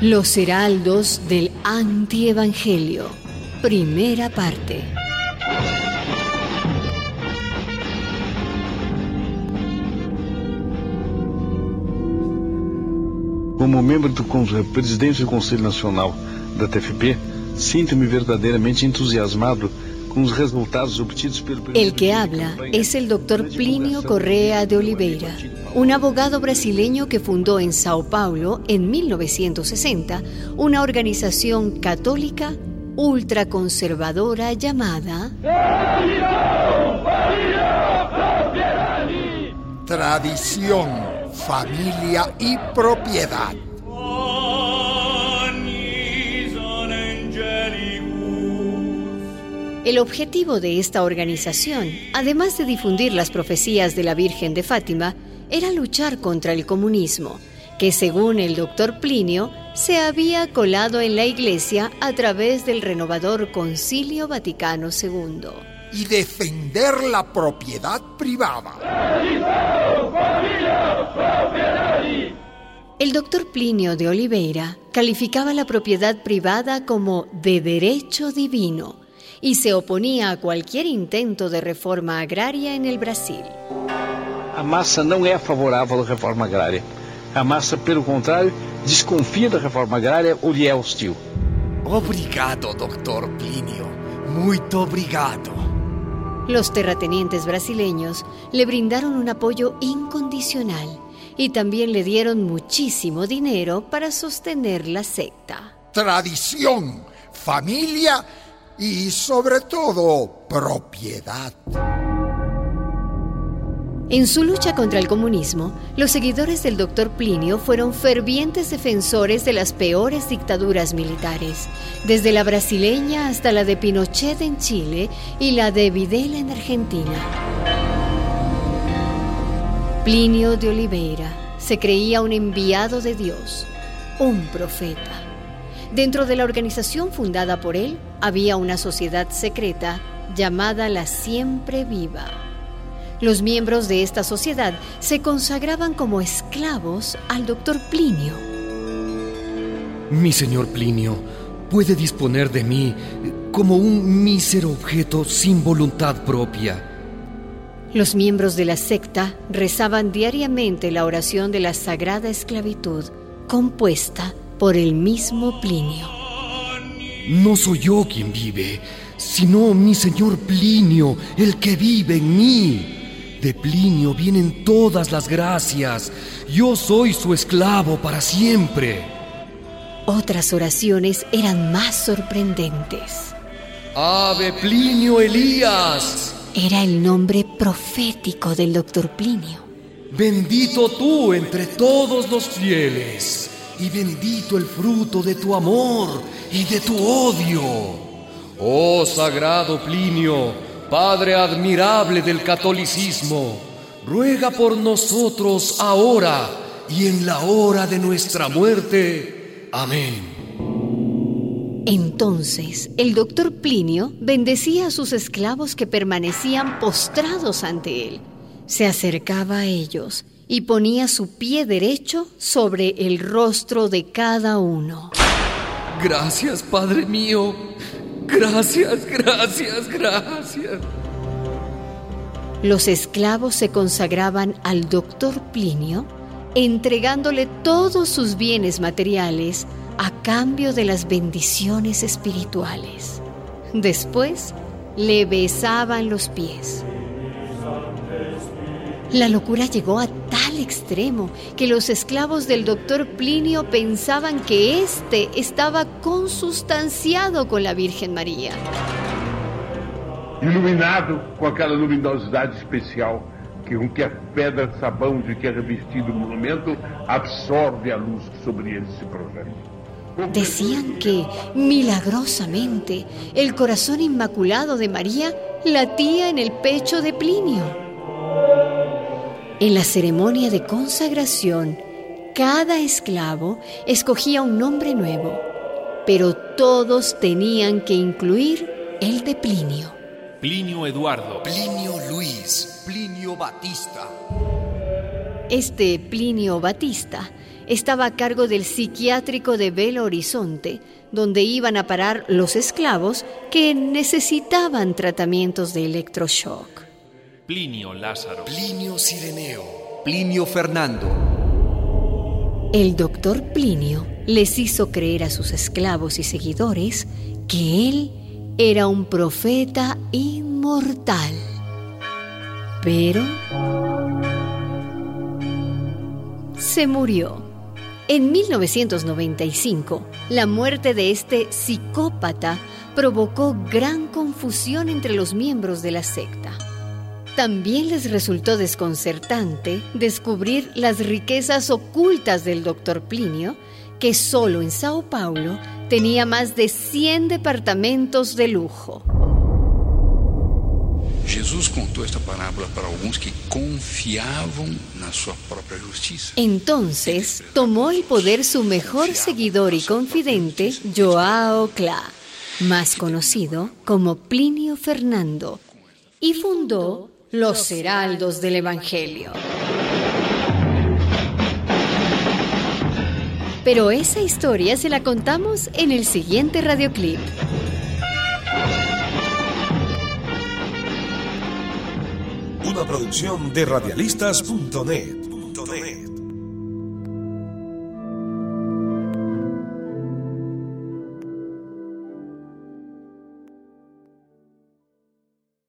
Los Heraldos del Antievangelio. Primera parte. Como membro do presidente do Conselho Nacional da TFP, sinto-me verdadeiramente entusiasmado El que habla es el doctor Plinio Correa de Oliveira, un abogado brasileño que fundó en Sao Paulo en 1960 una organización católica ultraconservadora llamada Tradición, familia y propiedad. El objetivo de esta organización, además de difundir las profecías de la Virgen de Fátima, era luchar contra el comunismo, que según el doctor Plinio se había colado en la Iglesia a través del renovador Concilio Vaticano II. Y defender la propiedad privada. El doctor Plinio de Oliveira calificaba la propiedad privada como de derecho divino y se oponía a cualquier intento de reforma agraria en el Brasil. A massa não é favorável à reforma agrária. A massa, pelo contrário, desconfia da reforma agrária ou lhe é hostil. Obrigado, doctor Plinio. Muito obrigado. Los terratenientes brasileños le brindaron un apoyo incondicional y también le dieron muchísimo dinero para sostener la secta. Tradición, familia y sobre todo propiedad. En su lucha contra el comunismo, los seguidores del doctor Plinio fueron fervientes defensores de las peores dictaduras militares, desde la brasileña hasta la de Pinochet en Chile y la de Videla en Argentina. Plinio de Oliveira se creía un enviado de Dios, un profeta. Dentro de la organización fundada por él había una sociedad secreta llamada la Siempre Viva. Los miembros de esta sociedad se consagraban como esclavos al doctor Plinio. Mi señor Plinio puede disponer de mí como un mísero objeto sin voluntad propia. Los miembros de la secta rezaban diariamente la oración de la sagrada esclavitud, compuesta por el mismo Plinio. No soy yo quien vive, sino mi señor Plinio, el que vive en mí. De Plinio vienen todas las gracias. Yo soy su esclavo para siempre. Otras oraciones eran más sorprendentes. Ave Plinio Elías. Era el nombre profético del doctor Plinio. Bendito tú entre todos los fieles, y bendito el fruto de tu amor y de tu odio. Oh sagrado Plinio, Padre admirable del catolicismo, ruega por nosotros ahora y en la hora de nuestra muerte. Amén. Entonces el doctor Plinio bendecía a sus esclavos que permanecían postrados ante él. Se acercaba a ellos y ponía su pie derecho sobre el rostro de cada uno. Gracias, Padre mío. Gracias, gracias, gracias. Los esclavos se consagraban al doctor Plinio, entregándole todos sus bienes materiales a cambio de las bendiciones espirituales. Después le besaban los pies. La locura llegó a tal extremo que los esclavos del doctor Plinio pensaban que éste estaba consustanciado con la Virgen María. Iluminado com aquela luminosidade especial que com que a pedra de sabão de que é revestido o monumento absorve a luz que sobre ele se projeta. Decían que, milagrosamente, el corazón inmaculado de María latía en el pecho de Plinio. En la ceremonia de consagración, cada esclavo escogía un nombre nuevo, pero todos tenían que incluir el de Plinio. Plinio Eduardo. Plinio Luis, Plinio Batista. Este Plinio Batista estaba a cargo del psiquiátrico de Belo Horizonte, donde iban a parar los esclavos que necesitaban tratamientos de electroshock. Plinio Lázaro. Plinio Sireneo. Plinio Fernando. El doctor Plinio les hizo creer a sus esclavos y seguidores que él era un profeta inmortal. Pero se murió. En 1995, la muerte de este psicópata provocó gran confusión entre los miembros de la secta. También les resultó desconcertante descubrir las riquezas ocultas del doctor Plinio, que solo en Sao Paulo tenía más de 100 departamentos de lujo. Jesús contó esta parábola para algunos que confiaban en su propia justicia. Entonces tomó el poder su mejor seguidor y confidente, Joao Cla, más conocido como Plinio Fernando, y fundó los heraldos del Evangelio. Pero esa historia se la contamos en el siguiente radioclip. Una producción de radialistas.net.